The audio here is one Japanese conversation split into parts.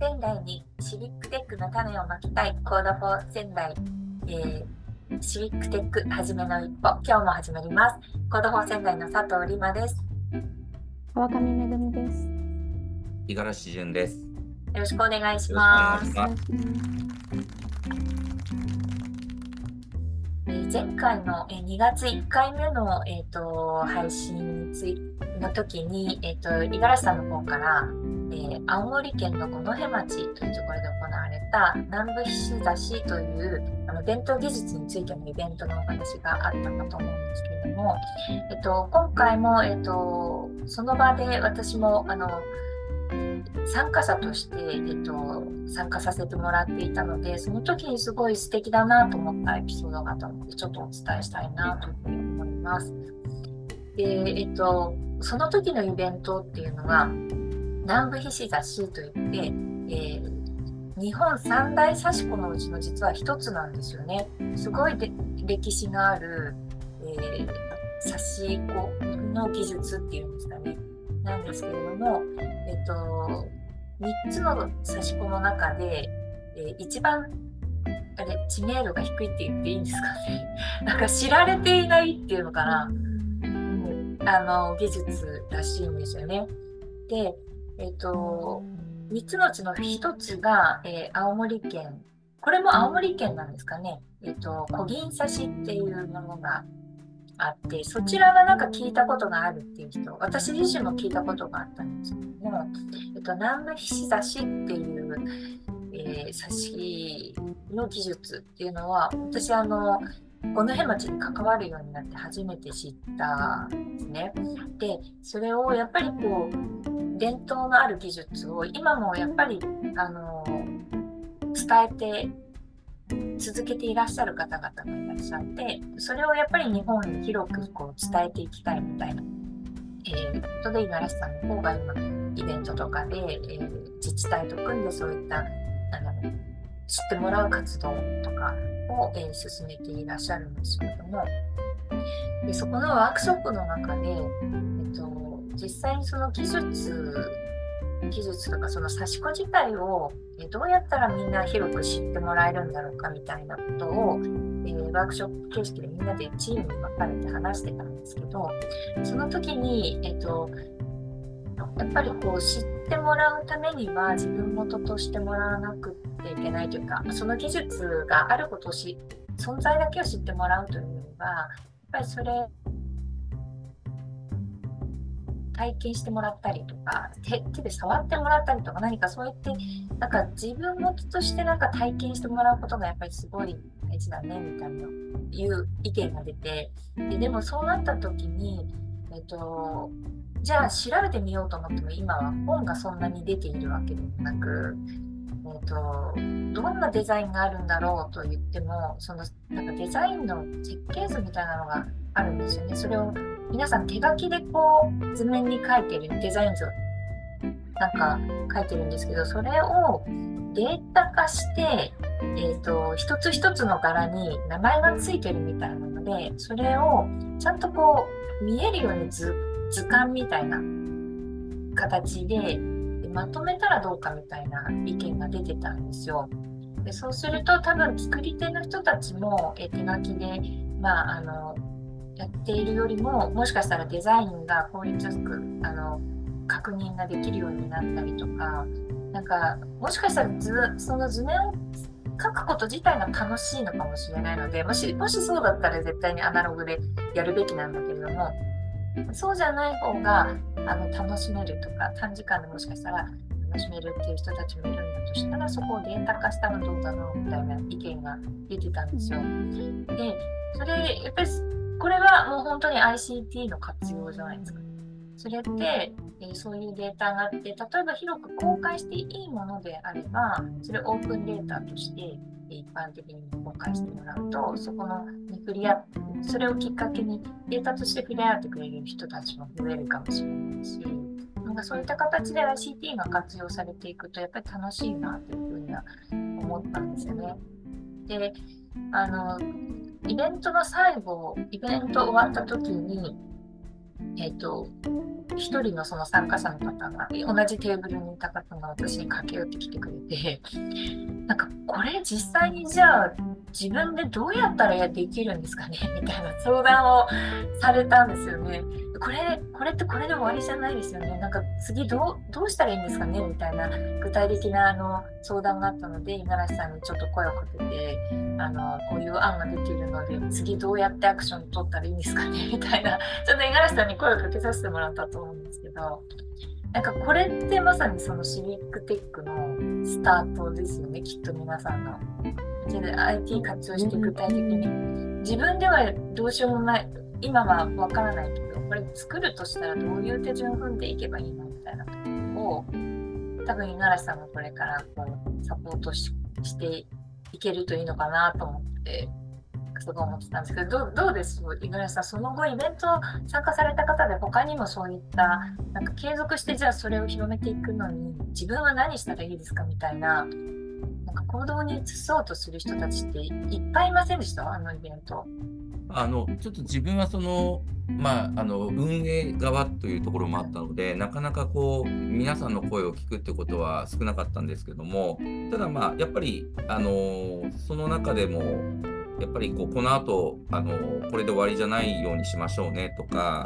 仙台にシビックテックの種をまきたい。 Code for 仙台、えー、シビックテックはじめの一歩。今日も始まります。 Code for 仙台の佐藤里真です。川上めぐみです。五十嵐淳です。よろしくお願いします。前回の2月1回目の、えーと、配信についの時に、えーと、五十嵐さんの方から、えー、青森県の五戸町というところで行われた南部ひし刺しというあの伝統技術についてのイベントのお話があったかと思うんですけれども、えーと、今回も、えー、とその場で私もあの参加者として、えっと、参加させてもらっていたので、その時にすごい素敵だなと思ったエピソードがあったので、ちょっとお伝えしたいなというふうに思います。で、えっと、その時のイベントっていうのは、南部ひし座 C といって、えー日本三大刺し子のうちの実は一つなんですよね。すごいで歴史がある、えー、刺し子の技術っていうんですかね。なんですけれども、えっと、3つの刺し子の中で、えー、一番あれ知名度が低いって言っていいんですかね なんか知られていないっていうのかな、うん、あの技術らしいんですよね。で、えっと、3つのうちの1つが、えー、青森県。これも青森県なんですかね、えっと、小銀刺しっていうものがあってそちらはなんか聞いたことがあるっていう人私自身も聞いたことがあったんですけども、えっと、南部ひし刺しっていう、えー、刺しの技術っていうのは私あのこの辺町に関わるようになって初めて知ったんですね。でそれをやっぱりこう伝統のある技術を今もやっぱりあの伝えて続けていらっしゃる方々がいらっしゃってそれをやっぱり日本に広くこう伝えていきたいみたいな、えー、ことで五十嵐さんの方が今イベントとかで、えー、自治体と組んでそういったあの知ってもらう活動とかを、え、進めていらっしゃるんですけれども。でそこのワークショップの中で、えっと、実際にその技術技術とかその刺し子自体をどうやったらみんな広く知ってもらえるんだろうかみたいなことを、えー、ワークショップ形式でみんなでチームに分かれて話してたんですけどその時に、えっと、やっぱりこう知ってもらうためには自分事としてもらわなくていけないというかその技術があることをし存在だけを知ってもらうというよりはやっぱりそれ体験してもらったりとか手手で触ってもらったりとか何かそうやってなんか自分事としてなんか体験してもらうことがやっぱりすごい大事だねみたいないう意見が出てででもそうなった時にえっとじゃあ調べてみようと思っても今は本がそんなに出ているわけでもなく、えっと、どんなデザインがあるんだろうと言ってもそのなんかデザインの設計図みたいなのがあるんですよね。それを皆さん手書きでこう図面に書いてるデザイン図をなんか書いてるんですけどそれをデータ化して、えーと、一つ一つの柄に名前がついてるみたいなのでそれをちゃんとこう見えるように図図鑑みたいな形でまとめたらどうかみたいな意見が出てたんですよ。でそうすると多分作り手の人たちも、え手書きで、まあ、あのやっているよりももしかしたらデザインが効率よくあの確認ができるようになったりとかなんかもしかしたら図その図面を書くこと自体が楽しいのかもしれないのでもしもしそうだったら絶対にアナログでやるべきなんだけれどもそうじゃない方があの楽しめるとか短時間でもしかしたら楽しめるっていう人たちもいるんだとしたらそこをデータ化したらどうだろうみたいな意見が出てたんですよ。でそれやっぱりこれはもう本当に ICT の活用じゃないですか。それって、え、そういうデータがあって、例えば広く公開していいものであれば、それオープンデータとして一般的に公開してもらうと、そこのに触れ合それをきっかけにデータとして触れ合ってくれる人たちも増えるかもしれないし、なんかそういった形で ICT が活用されていくと、やっぱり楽しいなというふうには思ったんですよね。で、あの、イベントの最後、イベント終わった時に、えっ、ー、と、1人のその参加者の方が同じテーブルにいた方が私に駆け寄ってきてくれてなんかこれ実際にじゃあ自分でどうやったらできるんですかね？みたいな相談をされたんですよね。これこれってこれで終わりじゃないですよね。なんか次どうどうしたらいいんですかね？みたいな具体的なあの相談があったので五十嵐さんにちょっと声をかけてあのこういう案が出ているので次どうやってアクション取ったらいいんですかね？みたいなちょっと五十嵐さんに声をかけさせてもらったと思うんですけどなんかこれってまさにそのシビックテックのスタートですよねきっと皆さんの。IT 活用して具体的に。自分ではどうしようもない今はわからないけどこれ作るとしたらどういう手順踏んでいけばいいのみたいな。ところを多分五十嵐さんがこれからこうサポートしていけるといいのかなと思ってすごい思ってたんですけどどどうです？五十嵐さんその後イベント参加された方で他にもそういったなんか継続してじゃあそれを広めていくのに自分は何したらいいですかみたいななんか行動に移そうとする人たちっていっぱいいませんでした？あのイベント。あのちょっと自分はそのまあ、あの運営側というところもあったのでなかなかこう皆さんの声を聞くってことは少なかったんですけどもただまあやっぱりあのその中でもやっぱりこうこの後あのこれで終わりじゃないようにしましょうねとか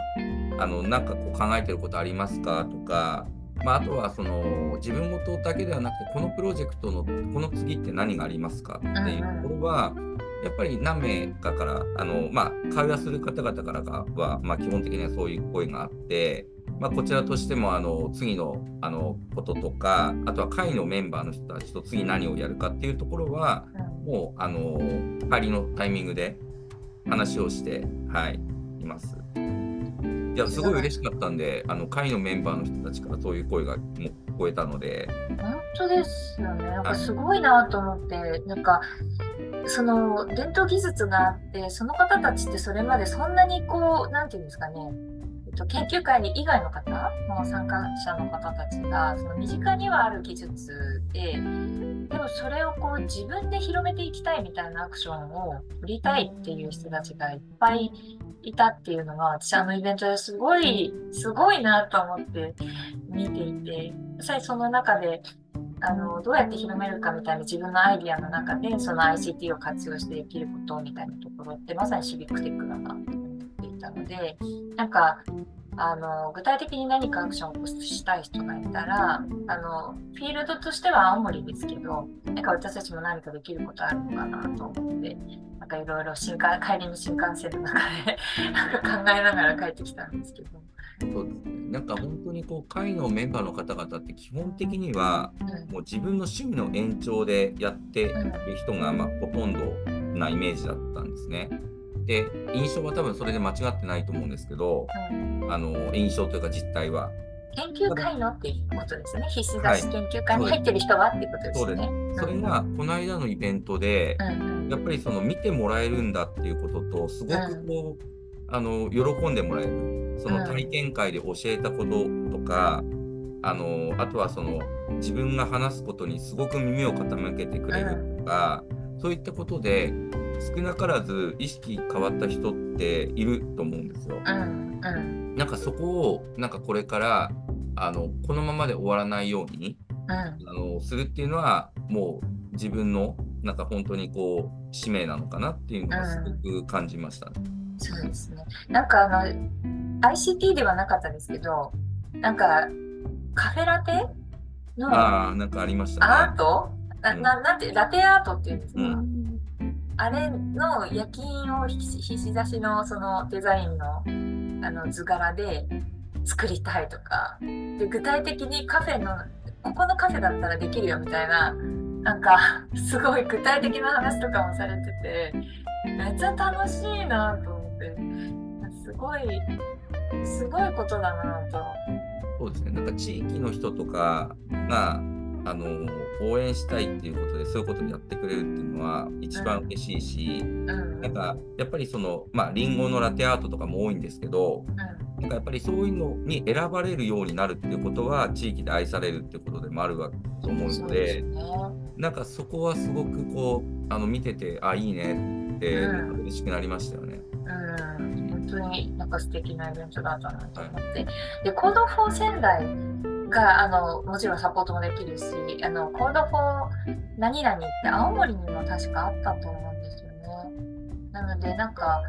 あのなんかこう考えてることありますかとかまあ、あとはその自分事だけではなくてこのプロジェクトのこの次って何がありますかっていうところはやっぱり何名かからあの、まあ、会話する方々からは、まあ、基本的にはそういう声があって、まあ、こちらとしてもあの次のあのこととかあとは会のメンバーの人たちと次何をやるかっていうところはもうあの帰りのタイミングで話をして、はい、います。いやすごい嬉しかったんで、あの会のメンバーの人たちからそういう声が聞こえたので。本当ですよね。なんかすごいなと思って、なんかその伝統技術があってその方たちってそれまでそんなにこう何て言うんですかね、と、研究会に以外の方の参加者の方たちがその身近にはある技術ででもそれをこう自分で広めていきたいみたいなアクションを取りたいっていう人たちがいっぱいいたっていうのが私あのイベントですごいすごいなと思って見ていて実際その中であのどうやって広めるかみたいな自分のアイディアの中でその ICT を活用してできることみたいなところってまさにシビックテックだなと思ってたのでなんかあの具体的に何かアクションをしたい人がいたらあのフィールドとしては青森ですけどなんか私たちも何かできることあるのかなと思ってなんかいろいろ新幹帰りの新幹線の中で なんか考えながら帰ってきたんですけど。そうですね。なんか本当にこう会のメンバーの方々って基本的にはもう自分の趣味の延長でやっている人がまあほとんどなイメージだったんですね。で印象は多分それで間違ってないと思うんですけど、あの印象というか実態は。研究会のっていうことですね。必須だし、研究会に入ってる人はっていうことですね。そうです。それがこの間のイベントで、やっぱりその見てもらえるんだっていうこととすごくこう、あの喜んでもらえるその体験会で教えたこととか、うん、あのあとはその自分が話すことにすごく耳を傾けてくれるとか、うん、そういったことで少なからず意識変わった人っていると思うんですよ。うんうん、なんかそこをなんかこれからあのこのままで終わらないように、うん、あのするっていうのはもう自分のなんか本当にこう使命なのかなっていうのがすごく感じましたね。そうですね。なんかあの ICT ではなかったですけど、なんかカフェラテのあなんかありました、ね、アートなななんてラテアートっていうんですか、うん、あれの夜勤をひし出しのそのデザインのあの図柄で作りたいとかで具体的にカフェのここのカフェだったらできるよみたいななんかすごい具体的な話とかもされててめっちゃ楽しいなとって。すごいすごいことだなと。そうですね。なんか地域の人とかがあの応援したいっていうことでそういうことをやってくれるっていうのは一番嬉しいし、うん、なんかやっぱりそのまありんごのラテアートとかも多いんですけど、うん、なんかやっぱりそういうのに選ばれるようになるっていうことは地域で愛されるっていうことでもあるわと思うので、ね、なんかそこはすごくこうあの見ててあいいねって嬉しくなりましたよね。うん。本当になんか素敵なイベントだったなと思って。で、 Code for 仙台が、あの、もちろんサポートもできるし、あの、 Code for 何々って青森にも確かあったと思うんですよね。なので、なんか、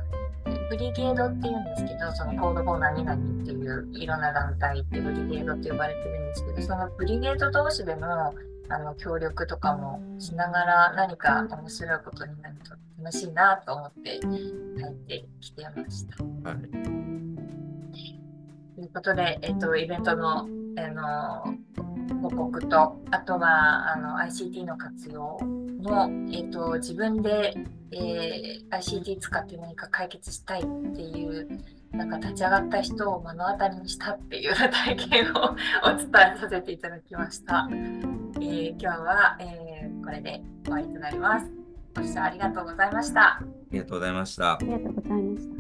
brigade っていうんですけど、その Code for 何々っていういろんな団体って brigade って呼ばれてるんですけど、その brigade 同士でのあの協力とかもしながら何か面白いことになると楽しいなと思って入ってきてました。はい。ということで、えっと、イベントの、あの報告と、あとはあの ICT の活用の、えっと、自分で、えー ICT 使って何か解決したいっていう、なんか立ち上がった人を目の当たりにしたっていう体験を お伝えさせていただきました。えー今日は、えーこれで終わりとなります。ご視聴ありがとうございました。ありがとうございましたあ。りがとうございました。